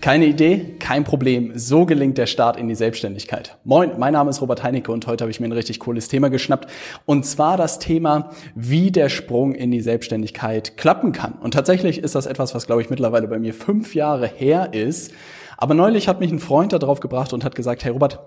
Keine Idee, kein Problem. So gelingt der Start in die Selbstständigkeit. Moin, mein Name ist Robert Heinecke und heute habe ich mir ein richtig cooles Thema geschnappt. Und zwar das Thema, wie der Sprung in die Selbstständigkeit klappen kann. Und tatsächlich ist das etwas, was, glaube ich, mittlerweile bei mir fünf Jahre her ist. Aber neulich hat mich ein Freund darauf gebracht und hat gesagt, hey Robert,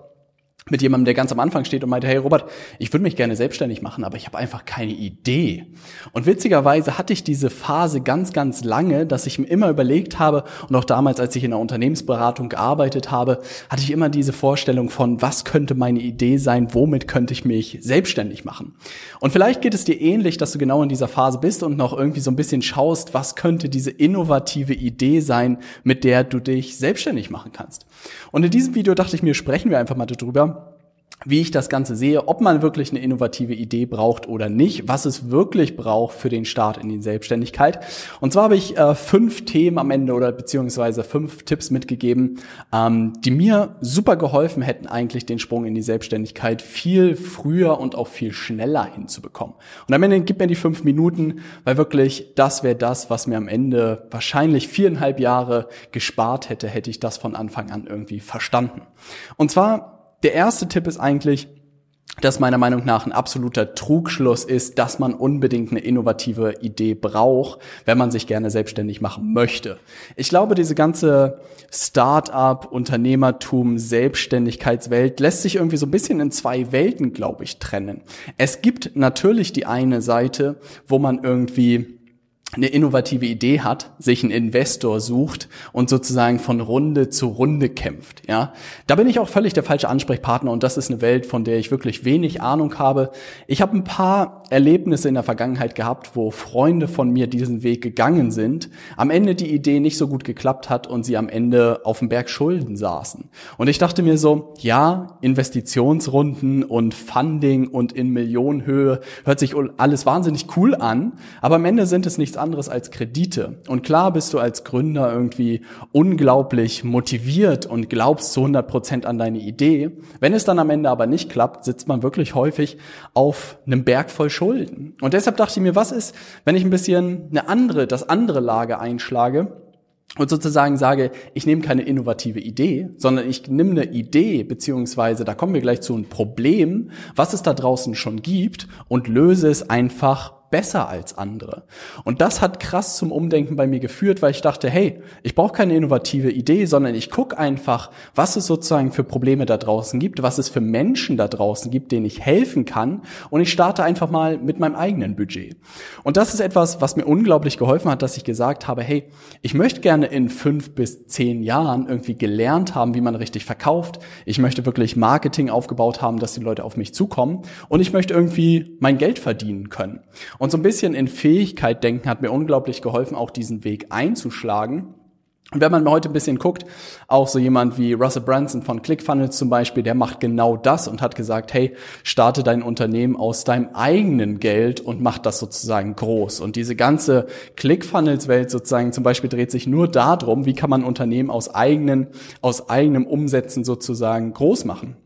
mit jemandem, der ganz am Anfang steht und meinte, hey Robert, ich würde mich gerne selbstständig machen, aber ich habe einfach keine Idee. Und witzigerweise hatte ich diese Phase ganz, ganz lange, dass ich mir immer überlegt habe, und auch damals, als ich in der Unternehmensberatung gearbeitet habe, hatte ich immer diese Vorstellung von, was könnte meine Idee sein, womit könnte ich mich selbstständig machen. Und vielleicht geht es dir ähnlich, dass du genau in dieser Phase bist und noch irgendwie so ein bisschen schaust, was könnte diese innovative Idee sein, mit der du dich selbstständig machen kannst. Und in diesem Video dachte ich mir, sprechen wir einfach mal darüber, wie ich das Ganze sehe, ob man wirklich eine innovative Idee braucht oder nicht, was es wirklich braucht für den Start in die Selbstständigkeit. Und zwar habe ich äh, fünf Themen am Ende oder beziehungsweise fünf Tipps mitgegeben, ähm, die mir super geholfen hätten, eigentlich den Sprung in die Selbstständigkeit viel früher und auch viel schneller hinzubekommen. Und am Ende gibt mir die fünf Minuten, weil wirklich das wäre das, was mir am Ende wahrscheinlich viereinhalb Jahre gespart hätte, hätte ich das von Anfang an irgendwie verstanden. Und zwar der erste Tipp ist eigentlich, dass meiner Meinung nach ein absoluter Trugschluss ist, dass man unbedingt eine innovative Idee braucht, wenn man sich gerne selbstständig machen möchte. Ich glaube, diese ganze Start-up, Unternehmertum, Selbstständigkeitswelt lässt sich irgendwie so ein bisschen in zwei Welten, glaube ich, trennen. Es gibt natürlich die eine Seite, wo man irgendwie eine innovative Idee hat, sich einen Investor sucht und sozusagen von Runde zu Runde kämpft, ja. Da bin ich auch völlig der falsche Ansprechpartner und das ist eine Welt, von der ich wirklich wenig Ahnung habe. Ich habe ein paar Erlebnisse in der Vergangenheit gehabt, wo Freunde von mir diesen Weg gegangen sind, am Ende die Idee nicht so gut geklappt hat und sie am Ende auf dem Berg Schulden saßen. Und ich dachte mir so, ja, Investitionsrunden und Funding und in Millionenhöhe hört sich alles wahnsinnig cool an, aber am Ende sind es nichts anderes als Kredite. Und klar bist du als Gründer irgendwie unglaublich motiviert und glaubst zu 100 Prozent an deine Idee. Wenn es dann am Ende aber nicht klappt, sitzt man wirklich häufig auf einem Berg voll Schulden. Und deshalb dachte ich mir, was ist, wenn ich ein bisschen eine andere, das andere Lager einschlage und sozusagen sage, ich nehme keine innovative Idee, sondern ich nehme eine Idee, beziehungsweise da kommen wir gleich zu ein Problem, was es da draußen schon gibt und löse es einfach besser als andere. Und das hat krass zum Umdenken bei mir geführt, weil ich dachte, hey, ich brauche keine innovative Idee, sondern ich gucke einfach, was es sozusagen für Probleme da draußen gibt, was es für Menschen da draußen gibt, denen ich helfen kann. Und ich starte einfach mal mit meinem eigenen Budget. Und das ist etwas, was mir unglaublich geholfen hat, dass ich gesagt habe, hey, ich möchte gerne in fünf bis zehn Jahren irgendwie gelernt haben, wie man richtig verkauft. Ich möchte wirklich Marketing aufgebaut haben, dass die Leute auf mich zukommen. Und ich möchte irgendwie mein Geld verdienen können. Und so ein bisschen in Fähigkeit denken hat mir unglaublich geholfen, auch diesen Weg einzuschlagen. Und wenn man heute ein bisschen guckt, auch so jemand wie Russell Branson von ClickFunnels zum Beispiel, der macht genau das und hat gesagt, hey, starte dein Unternehmen aus deinem eigenen Geld und mach das sozusagen groß. Und diese ganze ClickFunnels-Welt sozusagen zum Beispiel dreht sich nur darum, wie kann man Unternehmen aus eigenen, aus eigenem Umsetzen sozusagen groß machen.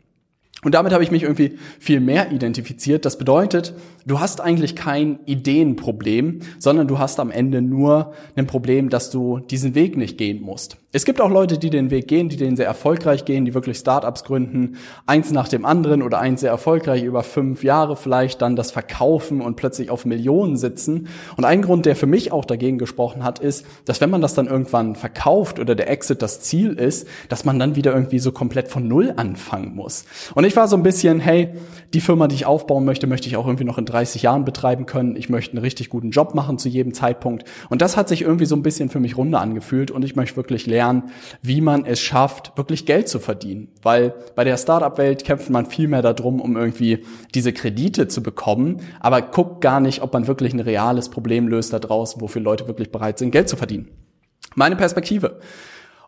Und damit habe ich mich irgendwie viel mehr identifiziert. Das bedeutet, du hast eigentlich kein Ideenproblem, sondern du hast am Ende nur ein Problem, dass du diesen Weg nicht gehen musst. Es gibt auch Leute, die den Weg gehen, die den sehr erfolgreich gehen, die wirklich Startups gründen, eins nach dem anderen oder eins sehr erfolgreich über fünf Jahre vielleicht dann das verkaufen und plötzlich auf Millionen sitzen. Und ein Grund, der für mich auch dagegen gesprochen hat, ist, dass wenn man das dann irgendwann verkauft oder der Exit das Ziel ist, dass man dann wieder irgendwie so komplett von Null anfangen muss. Und ich war so ein bisschen, hey, die Firma, die ich aufbauen möchte, möchte ich auch irgendwie noch in 30 Jahren betreiben können. Ich möchte einen richtig guten Job machen zu jedem Zeitpunkt. Und das hat sich irgendwie so ein bisschen für mich runter angefühlt und ich möchte wirklich lernen, wie man es schafft, wirklich Geld zu verdienen. Weil bei der Startup-Welt kämpft man viel mehr darum, um irgendwie diese Kredite zu bekommen, aber guckt gar nicht, ob man wirklich ein reales Problem löst da draußen, wofür Leute wirklich bereit sind, Geld zu verdienen. Meine Perspektive.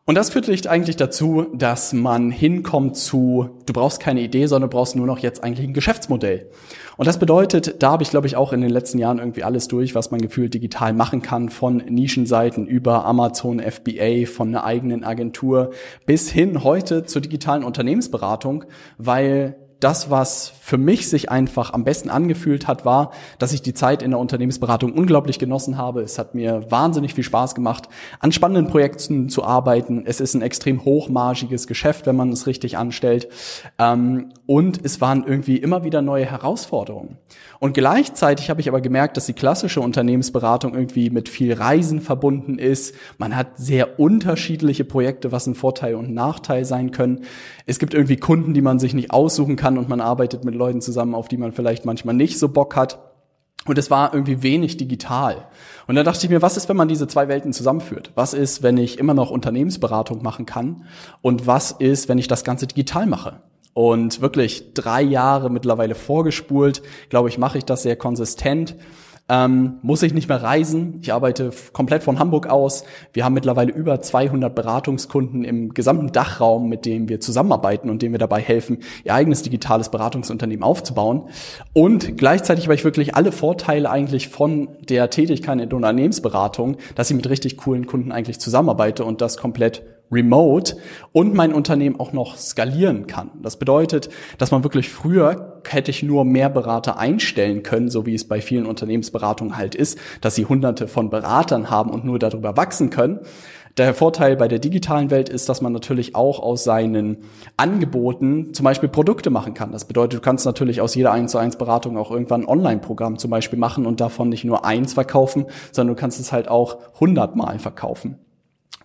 Und das führt eigentlich dazu, dass man hinkommt zu, du brauchst keine Idee, sondern du brauchst nur noch jetzt eigentlich ein Geschäftsmodell. Und das bedeutet, da habe ich, glaube ich, auch in den letzten Jahren irgendwie alles durch, was man gefühlt digital machen kann, von Nischenseiten über Amazon FBA, von einer eigenen Agentur bis hin heute zur digitalen Unternehmensberatung, weil das, was für mich sich einfach am besten angefühlt hat, war, dass ich die Zeit in der Unternehmensberatung unglaublich genossen habe. Es hat mir wahnsinnig viel Spaß gemacht, an spannenden Projekten zu arbeiten. Es ist ein extrem hochmargiges Geschäft, wenn man es richtig anstellt. Ähm, und es waren irgendwie immer wieder neue Herausforderungen. Und gleichzeitig habe ich aber gemerkt, dass die klassische Unternehmensberatung irgendwie mit viel Reisen verbunden ist. Man hat sehr unterschiedliche Projekte, was ein Vorteil und ein Nachteil sein können. Es gibt irgendwie Kunden, die man sich nicht aussuchen kann und man arbeitet mit Leuten zusammen, auf die man vielleicht manchmal nicht so Bock hat. Und es war irgendwie wenig digital. Und dann dachte ich mir, was ist, wenn man diese zwei Welten zusammenführt? Was ist, wenn ich immer noch Unternehmensberatung machen kann? Und was ist, wenn ich das Ganze digital mache? Und wirklich drei Jahre mittlerweile vorgespult, glaube ich, mache ich das sehr konsistent ähm, muss ich nicht mehr reisen. Ich arbeite komplett von Hamburg aus. Wir haben mittlerweile über 200 Beratungskunden im gesamten Dachraum, mit denen wir zusammenarbeiten und denen wir dabei helfen, ihr eigenes digitales Beratungsunternehmen aufzubauen. Und gleichzeitig habe ich wirklich alle Vorteile eigentlich von der Tätigkeit in der Unternehmensberatung, dass ich mit richtig coolen Kunden eigentlich zusammenarbeite und das komplett remote und mein Unternehmen auch noch skalieren kann. Das bedeutet, dass man wirklich früher hätte ich nur mehr Berater einstellen können, so wie es bei vielen Unternehmensberatungen halt ist, dass sie hunderte von Beratern haben und nur darüber wachsen können. Der Vorteil bei der digitalen Welt ist, dass man natürlich auch aus seinen Angeboten zum Beispiel Produkte machen kann. Das bedeutet, du kannst natürlich aus jeder 1 zu 1 Beratung auch irgendwann ein Online-Programm zum Beispiel machen und davon nicht nur eins verkaufen, sondern du kannst es halt auch hundertmal verkaufen.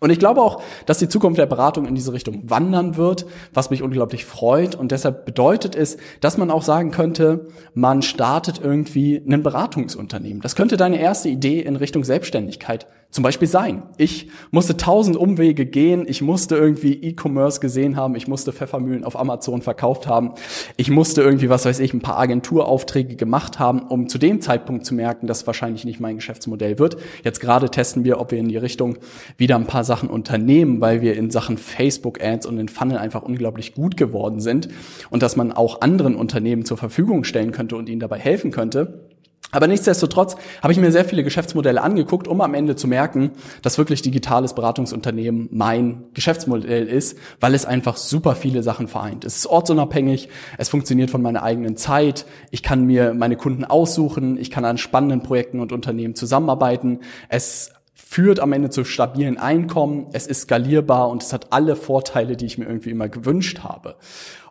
Und ich glaube auch, dass die Zukunft der Beratung in diese Richtung wandern wird, was mich unglaublich freut. Und deshalb bedeutet es, dass man auch sagen könnte, man startet irgendwie ein Beratungsunternehmen. Das könnte deine erste Idee in Richtung Selbstständigkeit zum Beispiel sein. Ich musste tausend Umwege gehen, ich musste irgendwie E-Commerce gesehen haben, ich musste Pfeffermühlen auf Amazon verkauft haben, ich musste irgendwie, was weiß ich, ein paar Agenturaufträge gemacht haben, um zu dem Zeitpunkt zu merken, dass wahrscheinlich nicht mein Geschäftsmodell wird. Jetzt gerade testen wir, ob wir in die Richtung wieder ein paar Sachen unternehmen, weil wir in Sachen Facebook-Ads und in Funnel einfach unglaublich gut geworden sind und dass man auch anderen Unternehmen zur Verfügung stellen könnte und ihnen dabei helfen könnte. Aber nichtsdestotrotz habe ich mir sehr viele Geschäftsmodelle angeguckt, um am Ende zu merken, dass wirklich digitales Beratungsunternehmen mein Geschäftsmodell ist, weil es einfach super viele Sachen vereint. Es ist ortsunabhängig, es funktioniert von meiner eigenen Zeit, ich kann mir meine Kunden aussuchen, ich kann an spannenden Projekten und Unternehmen zusammenarbeiten, es führt am Ende zu stabilen Einkommen, es ist skalierbar und es hat alle Vorteile, die ich mir irgendwie immer gewünscht habe.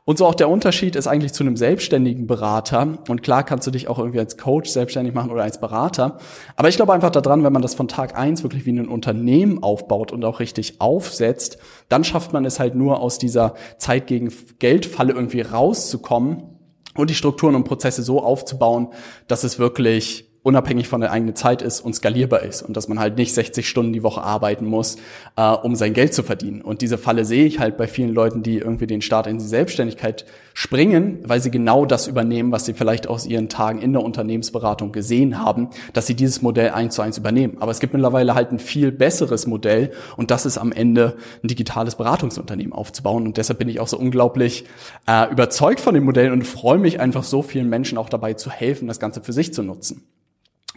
Und so auch der Unterschied ist eigentlich zu einem selbstständigen Berater. Und klar kannst du dich auch irgendwie als Coach selbstständig machen oder als Berater. Aber ich glaube einfach daran, wenn man das von Tag eins wirklich wie ein Unternehmen aufbaut und auch richtig aufsetzt, dann schafft man es halt nur aus dieser Zeit gegen Geldfalle irgendwie rauszukommen und die Strukturen und Prozesse so aufzubauen, dass es wirklich unabhängig von der eigenen Zeit ist und skalierbar ist und dass man halt nicht 60 Stunden die Woche arbeiten muss, äh, um sein Geld zu verdienen. Und diese Falle sehe ich halt bei vielen Leuten, die irgendwie den Start in die Selbstständigkeit springen, weil sie genau das übernehmen, was sie vielleicht aus ihren Tagen in der Unternehmensberatung gesehen haben, dass sie dieses Modell eins zu eins übernehmen. Aber es gibt mittlerweile halt ein viel besseres Modell und das ist am Ende ein digitales Beratungsunternehmen aufzubauen. Und deshalb bin ich auch so unglaublich äh, überzeugt von dem Modell und freue mich einfach so vielen Menschen auch dabei zu helfen, das Ganze für sich zu nutzen.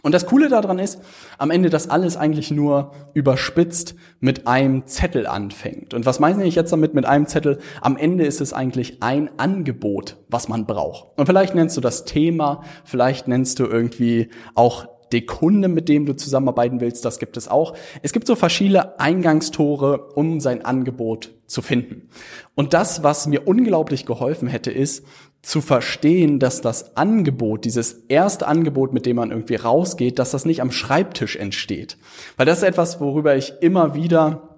Und das Coole daran ist, am Ende, dass alles eigentlich nur überspitzt mit einem Zettel anfängt. Und was meine ich jetzt damit mit einem Zettel? Am Ende ist es eigentlich ein Angebot, was man braucht. Und vielleicht nennst du das Thema, vielleicht nennst du irgendwie auch die Kunde, mit dem du zusammenarbeiten willst, das gibt es auch. Es gibt so verschiedene Eingangstore, um sein Angebot zu finden. Und das, was mir unglaublich geholfen hätte, ist, zu verstehen, dass das Angebot, dieses erste Angebot, mit dem man irgendwie rausgeht, dass das nicht am Schreibtisch entsteht. Weil das ist etwas, worüber ich immer wieder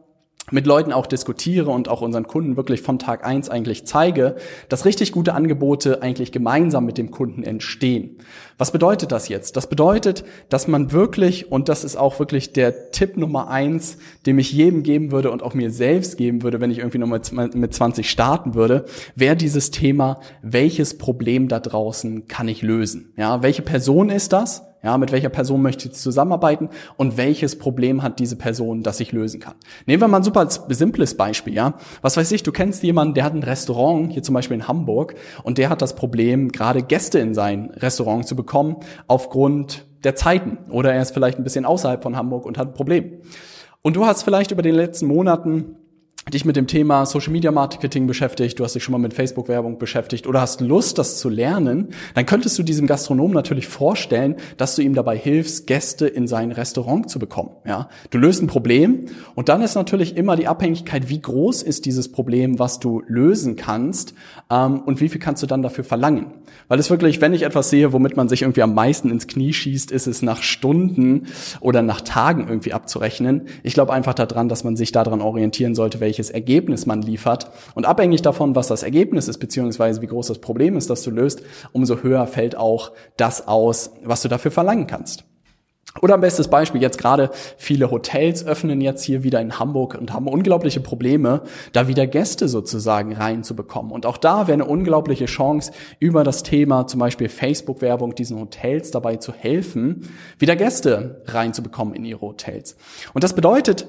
mit Leuten auch diskutiere und auch unseren Kunden wirklich von Tag eins eigentlich zeige, dass richtig gute Angebote eigentlich gemeinsam mit dem Kunden entstehen. Was bedeutet das jetzt? Das bedeutet, dass man wirklich, und das ist auch wirklich der Tipp Nummer eins, den ich jedem geben würde und auch mir selbst geben würde, wenn ich irgendwie nochmal mit 20 starten würde, wäre dieses Thema, welches Problem da draußen kann ich lösen? Ja, welche Person ist das? Ja, mit welcher Person möchte ich zusammenarbeiten und welches Problem hat diese Person, das ich lösen kann. Nehmen wir mal ein super simples Beispiel, ja. Was weiß ich, du kennst jemanden, der hat ein Restaurant, hier zum Beispiel in Hamburg, und der hat das Problem, gerade Gäste in sein Restaurant zu bekommen, aufgrund der Zeiten. Oder er ist vielleicht ein bisschen außerhalb von Hamburg und hat ein Problem. Und du hast vielleicht über den letzten Monaten dich mit dem Thema Social Media Marketing beschäftigt, du hast dich schon mal mit Facebook Werbung beschäftigt oder hast Lust, das zu lernen, dann könntest du diesem Gastronomen natürlich vorstellen, dass du ihm dabei hilfst, Gäste in sein Restaurant zu bekommen. Ja, du löst ein Problem und dann ist natürlich immer die Abhängigkeit, wie groß ist dieses Problem, was du lösen kannst ähm, und wie viel kannst du dann dafür verlangen. Weil es wirklich, wenn ich etwas sehe, womit man sich irgendwie am meisten ins Knie schießt, ist es nach Stunden oder nach Tagen irgendwie abzurechnen. Ich glaube einfach daran, dass man sich daran orientieren sollte, welche welches Ergebnis man liefert. Und abhängig davon, was das Ergebnis ist, beziehungsweise wie groß das Problem ist, das du löst, umso höher fällt auch das aus, was du dafür verlangen kannst. Oder ein bestes Beispiel, jetzt gerade viele Hotels öffnen jetzt hier wieder in Hamburg und haben unglaubliche Probleme, da wieder Gäste sozusagen reinzubekommen. Und auch da wäre eine unglaubliche Chance, über das Thema zum Beispiel Facebook-Werbung diesen Hotels dabei zu helfen, wieder Gäste reinzubekommen in ihre Hotels. Und das bedeutet,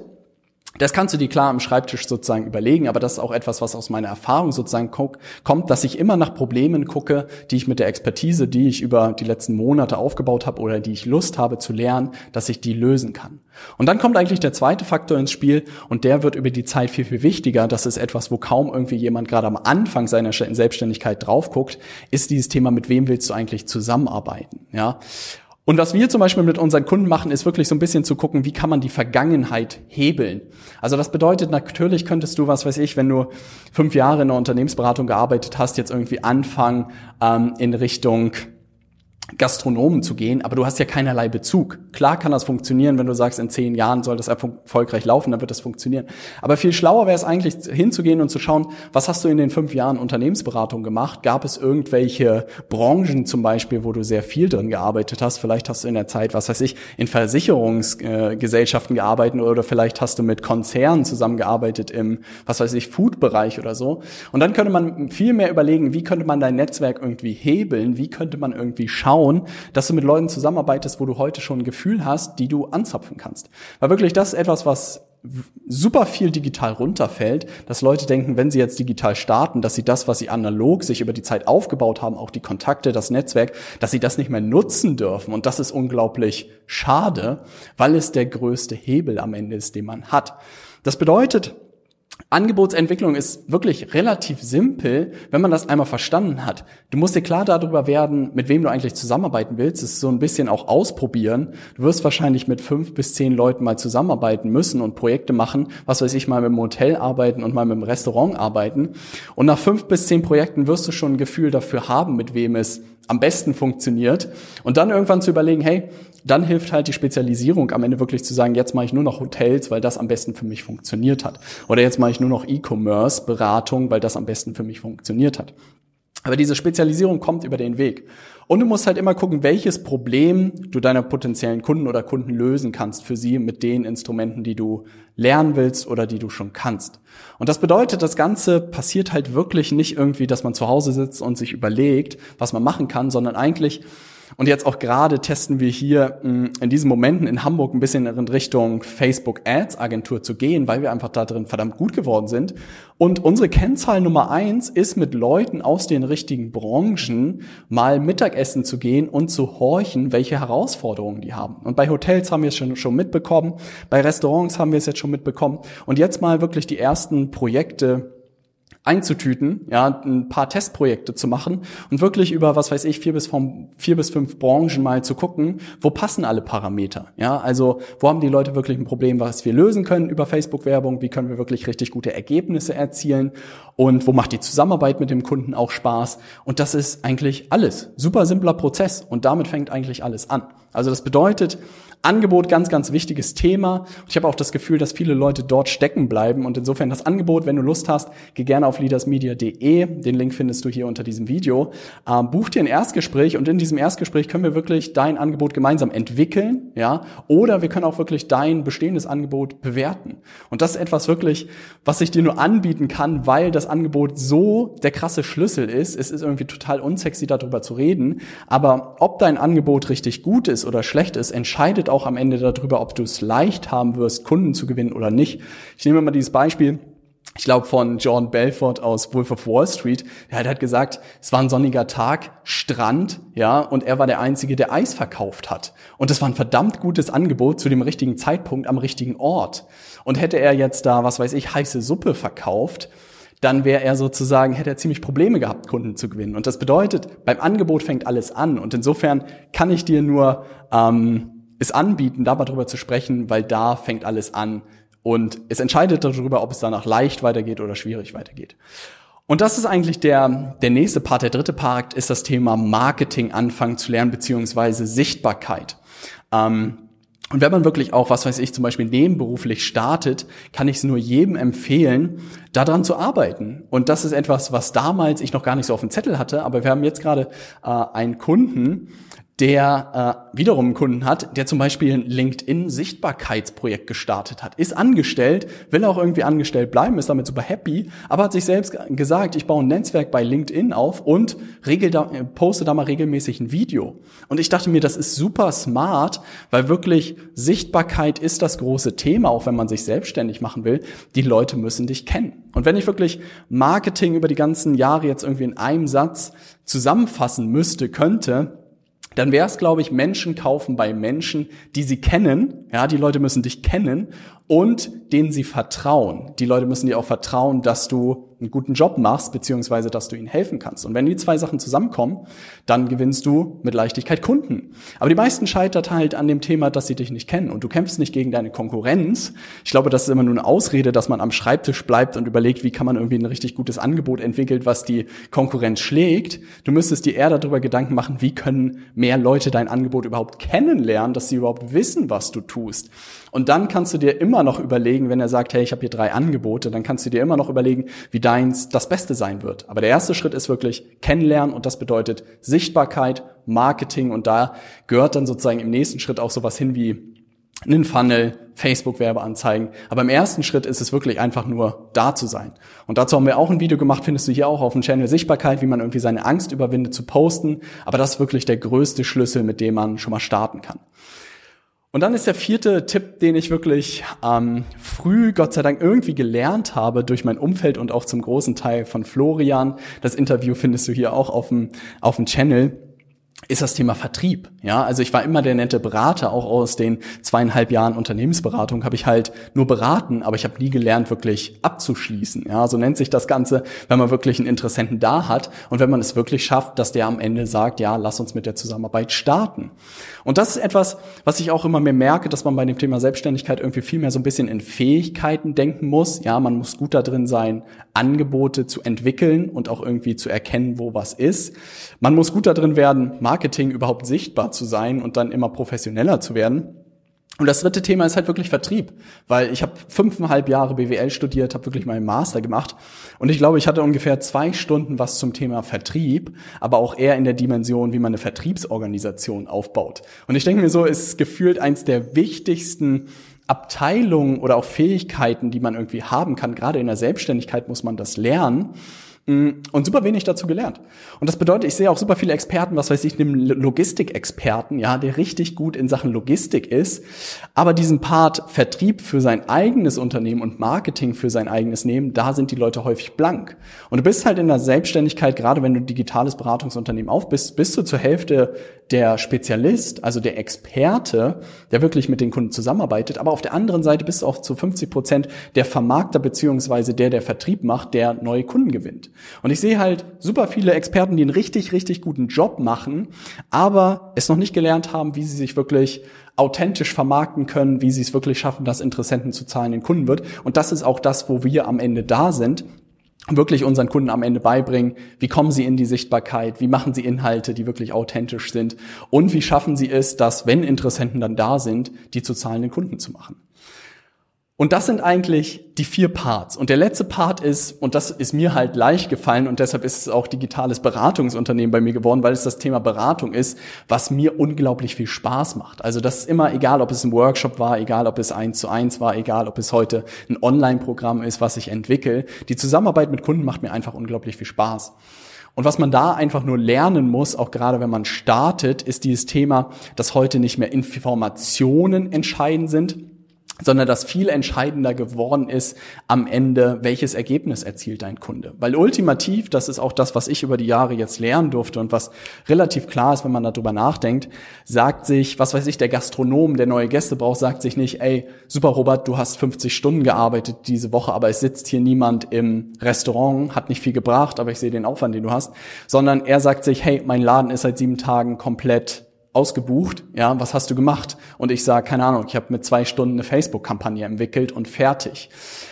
das kannst du dir klar am Schreibtisch sozusagen überlegen, aber das ist auch etwas, was aus meiner Erfahrung sozusagen kommt, dass ich immer nach Problemen gucke, die ich mit der Expertise, die ich über die letzten Monate aufgebaut habe oder die ich Lust habe zu lernen, dass ich die lösen kann. Und dann kommt eigentlich der zweite Faktor ins Spiel und der wird über die Zeit viel, viel wichtiger. Das ist etwas, wo kaum irgendwie jemand gerade am Anfang seiner Selbstständigkeit drauf guckt, ist dieses Thema, mit wem willst du eigentlich zusammenarbeiten? Ja. Und was wir zum Beispiel mit unseren Kunden machen, ist wirklich so ein bisschen zu gucken, wie kann man die Vergangenheit hebeln. Also das bedeutet, natürlich könntest du, was weiß ich, wenn du fünf Jahre in einer Unternehmensberatung gearbeitet hast, jetzt irgendwie anfangen ähm, in Richtung Gastronomen zu gehen, aber du hast ja keinerlei Bezug. Klar kann das funktionieren, wenn du sagst, in zehn Jahren soll das erfolgreich laufen, dann wird das funktionieren. Aber viel schlauer wäre es eigentlich hinzugehen und zu schauen, was hast du in den fünf Jahren Unternehmensberatung gemacht? Gab es irgendwelche Branchen zum Beispiel, wo du sehr viel drin gearbeitet hast? Vielleicht hast du in der Zeit, was weiß ich, in Versicherungsgesellschaften gearbeitet oder vielleicht hast du mit Konzernen zusammengearbeitet im, was weiß ich, Food-Bereich oder so. Und dann könnte man viel mehr überlegen, wie könnte man dein Netzwerk irgendwie hebeln? Wie könnte man irgendwie schauen, schauen, dass du mit Leuten zusammenarbeitest, wo du heute schon ein Gefühl hast, die du anzapfen kannst. Weil wirklich das ist etwas, was super viel digital runterfällt, dass Leute denken, wenn sie jetzt digital starten, dass sie das, was sie analog sich über die Zeit aufgebaut haben, auch die Kontakte, das Netzwerk, dass sie das nicht mehr nutzen dürfen. Und das ist unglaublich schade, weil es der größte Hebel am Ende ist, den man hat. Das bedeutet, Angebotsentwicklung ist wirklich relativ simpel, wenn man das einmal verstanden hat. Du musst dir klar darüber werden, mit wem du eigentlich zusammenarbeiten willst. Es ist so ein bisschen auch ausprobieren. Du wirst wahrscheinlich mit fünf bis zehn Leuten mal zusammenarbeiten müssen und Projekte machen, was weiß ich, mal mit dem Hotel arbeiten und mal mit dem Restaurant arbeiten. Und nach fünf bis zehn Projekten wirst du schon ein Gefühl dafür haben, mit wem es am besten funktioniert. Und dann irgendwann zu überlegen, hey, dann hilft halt die Spezialisierung am Ende wirklich zu sagen, jetzt mache ich nur noch Hotels, weil das am besten für mich funktioniert hat. Oder jetzt mache ich nur noch E-Commerce-Beratung, weil das am besten für mich funktioniert hat. Aber diese Spezialisierung kommt über den Weg. Und du musst halt immer gucken, welches Problem du deiner potenziellen Kunden oder Kunden lösen kannst für sie mit den Instrumenten, die du lernen willst oder die du schon kannst. Und das bedeutet, das Ganze passiert halt wirklich nicht irgendwie, dass man zu Hause sitzt und sich überlegt, was man machen kann, sondern eigentlich und jetzt auch gerade testen wir hier mm, in diesen Momenten in Hamburg ein bisschen in Richtung Facebook Ads Agentur zu gehen, weil wir einfach da drin verdammt gut geworden sind. Und unsere Kennzahl Nummer eins ist mit Leuten aus den richtigen Branchen mal Mittagessen zu gehen und zu horchen, welche Herausforderungen die haben. Und bei Hotels haben wir es schon, schon mitbekommen, bei Restaurants haben wir es jetzt schon mitbekommen. Und jetzt mal wirklich die ersten Projekte einzutüten, ja, ein paar Testprojekte zu machen und wirklich über, was weiß ich, vier bis, vom, vier bis fünf Branchen mal zu gucken, wo passen alle Parameter, ja, also wo haben die Leute wirklich ein Problem, was wir lösen können über Facebook-Werbung, wie können wir wirklich richtig gute Ergebnisse erzielen? Und wo macht die Zusammenarbeit mit dem Kunden auch Spaß? Und das ist eigentlich alles. Super simpler Prozess. Und damit fängt eigentlich alles an. Also das bedeutet, Angebot, ganz, ganz wichtiges Thema. Ich habe auch das Gefühl, dass viele Leute dort stecken bleiben. Und insofern das Angebot, wenn du Lust hast, geh gerne auf leadersmedia.de. Den Link findest du hier unter diesem Video. Ähm, buch dir ein Erstgespräch und in diesem Erstgespräch können wir wirklich dein Angebot gemeinsam entwickeln, ja, oder wir können auch wirklich dein bestehendes Angebot bewerten. Und das ist etwas wirklich, was ich dir nur anbieten kann, weil das Angebot so der krasse Schlüssel ist. Es ist irgendwie total unsexy darüber zu reden, aber ob dein Angebot richtig gut ist, ist oder schlecht ist, entscheidet auch am Ende darüber, ob du es leicht haben wirst, Kunden zu gewinnen oder nicht. Ich nehme mal dieses Beispiel ich glaube von John Belfort aus Wolf of Wall Street, der hat gesagt, es war ein sonniger Tag, Strand, ja, und er war der Einzige, der Eis verkauft hat. Und das war ein verdammt gutes Angebot zu dem richtigen Zeitpunkt am richtigen Ort. Und hätte er jetzt da, was weiß ich, heiße Suppe verkauft, dann wäre er sozusagen, hätte er ziemlich Probleme gehabt, Kunden zu gewinnen. Und das bedeutet, beim Angebot fängt alles an. Und insofern kann ich dir nur ähm, es anbieten, da mal drüber zu sprechen, weil da fängt alles an, und es entscheidet darüber, ob es danach leicht weitergeht oder schwierig weitergeht. Und das ist eigentlich der, der nächste Part. Der dritte Part ist das Thema Marketing anfangen zu lernen, beziehungsweise Sichtbarkeit. Ähm, und wenn man wirklich auch, was weiß ich, zum Beispiel nebenberuflich startet, kann ich es nur jedem empfehlen, daran zu arbeiten. Und das ist etwas, was damals ich noch gar nicht so auf dem Zettel hatte, aber wir haben jetzt gerade äh, einen Kunden, der äh, wiederum einen Kunden hat, der zum Beispiel ein LinkedIn-Sichtbarkeitsprojekt gestartet hat, ist angestellt, will auch irgendwie angestellt bleiben, ist damit super happy, aber hat sich selbst gesagt, ich baue ein Netzwerk bei LinkedIn auf und regel da, äh, poste da mal regelmäßig ein Video. Und ich dachte mir, das ist super smart, weil wirklich Sichtbarkeit ist das große Thema, auch wenn man sich selbstständig machen will. Die Leute müssen dich kennen. Und wenn ich wirklich Marketing über die ganzen Jahre jetzt irgendwie in einem Satz zusammenfassen müsste, könnte, dann wäre es, glaube ich, Menschen kaufen bei Menschen, die sie kennen. Ja, die Leute müssen dich kennen und denen sie vertrauen. Die Leute müssen dir auch vertrauen, dass du einen guten Job machst, beziehungsweise dass du ihnen helfen kannst. Und wenn die zwei Sachen zusammenkommen, dann gewinnst du mit Leichtigkeit Kunden. Aber die meisten scheitert halt an dem Thema, dass sie dich nicht kennen und du kämpfst nicht gegen deine Konkurrenz. Ich glaube, das ist immer nur eine Ausrede, dass man am Schreibtisch bleibt und überlegt, wie kann man irgendwie ein richtig gutes Angebot entwickeln, was die Konkurrenz schlägt. Du müsstest dir eher darüber Gedanken machen, wie können mehr Leute dein Angebot überhaupt kennenlernen, dass sie überhaupt wissen, was du tust. Und dann kannst du dir immer noch überlegen, wenn er sagt, hey, ich habe hier drei Angebote, dann kannst du dir immer noch überlegen, wie deins das Beste sein wird. Aber der erste Schritt ist wirklich kennenlernen und das bedeutet Sichtbarkeit, Marketing und da gehört dann sozusagen im nächsten Schritt auch sowas hin wie einen Funnel, Facebook-Werbeanzeigen. Aber im ersten Schritt ist es wirklich einfach nur da zu sein. Und dazu haben wir auch ein Video gemacht, findest du hier auch auf dem Channel Sichtbarkeit, wie man irgendwie seine Angst überwindet zu posten. Aber das ist wirklich der größte Schlüssel, mit dem man schon mal starten kann. Und dann ist der vierte Tipp, den ich wirklich ähm, früh, Gott sei Dank, irgendwie gelernt habe durch mein Umfeld und auch zum großen Teil von Florian. Das Interview findest du hier auch auf dem, auf dem Channel ist das Thema Vertrieb. Ja, also ich war immer der nette Berater, auch aus den zweieinhalb Jahren Unternehmensberatung habe ich halt nur beraten, aber ich habe nie gelernt, wirklich abzuschließen. Ja, so nennt sich das Ganze, wenn man wirklich einen Interessenten da hat und wenn man es wirklich schafft, dass der am Ende sagt, ja, lass uns mit der Zusammenarbeit starten. Und das ist etwas, was ich auch immer mehr merke, dass man bei dem Thema Selbstständigkeit irgendwie viel mehr so ein bisschen in Fähigkeiten denken muss. Ja, man muss gut da drin sein, Angebote zu entwickeln und auch irgendwie zu erkennen, wo was ist. Man muss gut da drin werden, Marketing überhaupt sichtbar zu sein und dann immer professioneller zu werden. Und das dritte Thema ist halt wirklich Vertrieb, weil ich habe fünfeinhalb Jahre BWL studiert, habe wirklich meinen Master gemacht und ich glaube, ich hatte ungefähr zwei Stunden was zum Thema Vertrieb, aber auch eher in der Dimension, wie man eine Vertriebsorganisation aufbaut. Und ich denke mir so, ist gefühlt eins der wichtigsten Abteilungen oder auch Fähigkeiten, die man irgendwie haben kann. Gerade in der Selbstständigkeit muss man das lernen. Mm, und super wenig dazu gelernt. Und das bedeutet, ich sehe auch super viele Experten, was weiß ich, einen Logistikexperten, ja, der richtig gut in Sachen Logistik ist, aber diesen Part Vertrieb für sein eigenes Unternehmen und Marketing für sein eigenes Nehmen, da sind die Leute häufig blank. Und du bist halt in der Selbstständigkeit, gerade wenn du digitales Beratungsunternehmen auf bist, bist du zur Hälfte der Spezialist, also der Experte, der wirklich mit den Kunden zusammenarbeitet, aber auf der anderen Seite bist du auch zu 50 Prozent der Vermarkter beziehungsweise der, der Vertrieb macht, der neue Kunden gewinnt. Und ich sehe halt super viele Experten, die einen richtig, richtig guten Job machen, aber es noch nicht gelernt haben, wie sie sich wirklich authentisch vermarkten können, wie sie es wirklich schaffen, dass Interessenten zu zahlen den Kunden wird. Und das ist auch das, wo wir am Ende da sind wirklich unseren Kunden am Ende beibringen, wie kommen sie in die Sichtbarkeit, wie machen sie Inhalte, die wirklich authentisch sind und wie schaffen sie es, dass, wenn Interessenten dann da sind, die zu zahlenden Kunden zu machen. Und das sind eigentlich die vier Parts. Und der letzte Part ist, und das ist mir halt leicht gefallen und deshalb ist es auch digitales Beratungsunternehmen bei mir geworden, weil es das Thema Beratung ist, was mir unglaublich viel Spaß macht. Also das ist immer egal, ob es ein Workshop war, egal, ob es eins zu eins war, egal, ob es heute ein Online-Programm ist, was ich entwickle. Die Zusammenarbeit mit Kunden macht mir einfach unglaublich viel Spaß. Und was man da einfach nur lernen muss, auch gerade wenn man startet, ist dieses Thema, dass heute nicht mehr Informationen entscheidend sind, sondern dass viel entscheidender geworden ist am Ende, welches Ergebnis erzielt dein Kunde. Weil ultimativ, das ist auch das, was ich über die Jahre jetzt lernen durfte und was relativ klar ist, wenn man darüber nachdenkt, sagt sich, was weiß ich, der Gastronom, der neue Gäste braucht, sagt sich nicht, ey, super Robert, du hast 50 Stunden gearbeitet diese Woche, aber es sitzt hier niemand im Restaurant, hat nicht viel gebracht, aber ich sehe den Aufwand, den du hast, sondern er sagt sich, hey, mein Laden ist seit sieben Tagen komplett ausgebucht, ja, was hast du gemacht? Und ich sage, keine Ahnung, ich habe mit zwei Stunden eine Facebook-Kampagne entwickelt und fertig.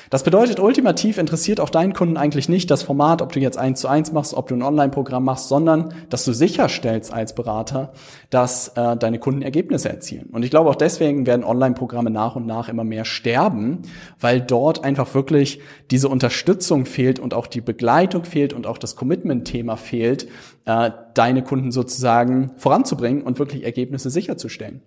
Das bedeutet, ultimativ interessiert auch deinen Kunden eigentlich nicht das Format, ob du jetzt eins zu eins machst, ob du ein Online-Programm machst, sondern dass du sicherstellst als Berater, dass äh, deine Kunden Ergebnisse erzielen. Und ich glaube auch deswegen werden Online-Programme nach und nach immer mehr sterben, weil dort einfach wirklich diese Unterstützung fehlt und auch die Begleitung fehlt und auch das Commitment-Thema fehlt, äh, deine Kunden sozusagen voranzubringen und wirklich Ergebnisse sicherzustellen.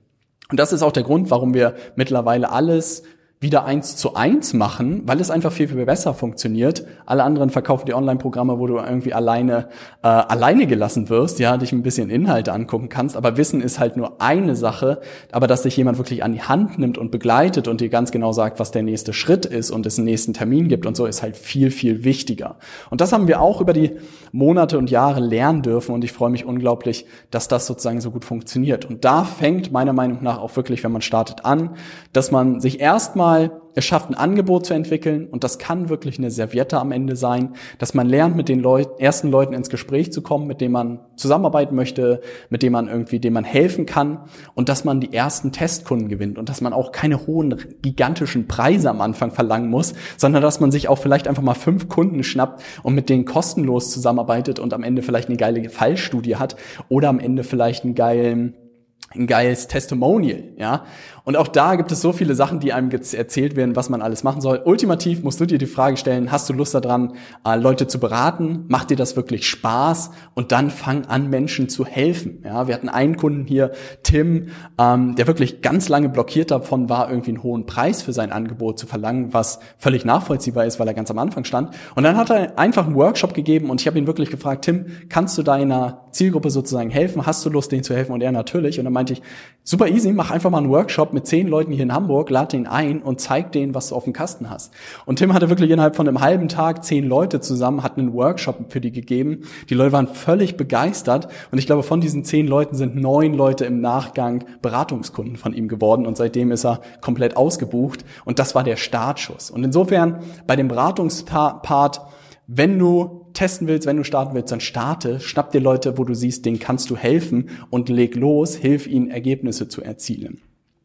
Und das ist auch der Grund, warum wir mittlerweile alles wieder eins zu eins machen, weil es einfach viel, viel besser funktioniert. Alle anderen verkaufen die Online-Programme, wo du irgendwie alleine, äh, alleine gelassen wirst, ja, dich ein bisschen Inhalte angucken kannst. Aber Wissen ist halt nur eine Sache. Aber dass dich jemand wirklich an die Hand nimmt und begleitet und dir ganz genau sagt, was der nächste Schritt ist und es einen nächsten Termin gibt und so, ist halt viel, viel wichtiger. Und das haben wir auch über die Monate und Jahre lernen dürfen. Und ich freue mich unglaublich, dass das sozusagen so gut funktioniert. Und da fängt meiner Meinung nach auch wirklich, wenn man startet, an, dass man sich erstmal mal es schafft, ein Angebot zu entwickeln. Und das kann wirklich eine Serviette am Ende sein, dass man lernt, mit den Leut ersten Leuten ins Gespräch zu kommen, mit denen man zusammenarbeiten möchte, mit denen man irgendwie, dem man helfen kann. Und dass man die ersten Testkunden gewinnt. Und dass man auch keine hohen, gigantischen Preise am Anfang verlangen muss, sondern dass man sich auch vielleicht einfach mal fünf Kunden schnappt und mit denen kostenlos zusammenarbeitet und am Ende vielleicht eine geile Fallstudie hat oder am Ende vielleicht einen geilen ein geiles Testimonial, ja. Und auch da gibt es so viele Sachen, die einem erzählt werden, was man alles machen soll. Ultimativ musst du dir die Frage stellen, hast du Lust daran, äh, Leute zu beraten? Macht dir das wirklich Spaß? Und dann fang an, Menschen zu helfen. Ja, wir hatten einen Kunden hier, Tim, ähm, der wirklich ganz lange blockiert davon war, irgendwie einen hohen Preis für sein Angebot zu verlangen, was völlig nachvollziehbar ist, weil er ganz am Anfang stand. Und dann hat er einfach einen Workshop gegeben und ich habe ihn wirklich gefragt, Tim, kannst du deiner Zielgruppe sozusagen helfen? Hast du Lust, denen zu helfen? Und er natürlich. Und meinte ich, super easy, mach einfach mal einen Workshop mit zehn Leuten hier in Hamburg, lad den ein und zeig denen, was du auf dem Kasten hast. Und Tim hatte wirklich innerhalb von einem halben Tag zehn Leute zusammen, hat einen Workshop für die gegeben. Die Leute waren völlig begeistert. Und ich glaube, von diesen zehn Leuten sind neun Leute im Nachgang Beratungskunden von ihm geworden. Und seitdem ist er komplett ausgebucht. Und das war der Startschuss. Und insofern bei dem Beratungspart, wenn du testen willst, wenn du starten willst, dann starte, schnapp dir Leute, wo du siehst, denen kannst du helfen und leg los, hilf ihnen Ergebnisse zu erzielen.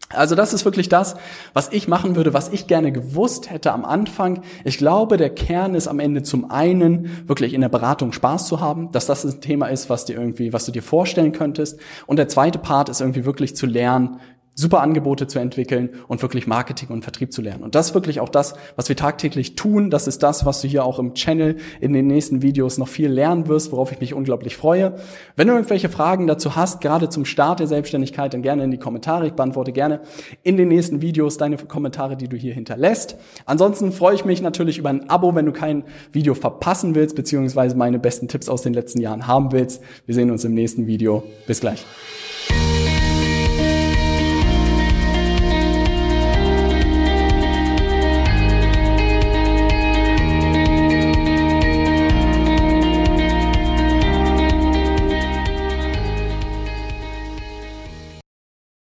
Also das ist wirklich das, was ich machen würde, was ich gerne gewusst hätte am Anfang. Ich glaube, der Kern ist am Ende zum einen wirklich in der Beratung Spaß zu haben, dass das ein Thema ist, was dir irgendwie, was du dir vorstellen könntest. Und der zweite Part ist irgendwie wirklich zu lernen, super Angebote zu entwickeln und wirklich Marketing und Vertrieb zu lernen. Und das ist wirklich auch das, was wir tagtäglich tun. Das ist das, was du hier auch im Channel in den nächsten Videos noch viel lernen wirst, worauf ich mich unglaublich freue. Wenn du irgendwelche Fragen dazu hast, gerade zum Start der Selbstständigkeit, dann gerne in die Kommentare. Ich beantworte gerne in den nächsten Videos deine Kommentare, die du hier hinterlässt. Ansonsten freue ich mich natürlich über ein Abo, wenn du kein Video verpassen willst, beziehungsweise meine besten Tipps aus den letzten Jahren haben willst. Wir sehen uns im nächsten Video. Bis gleich.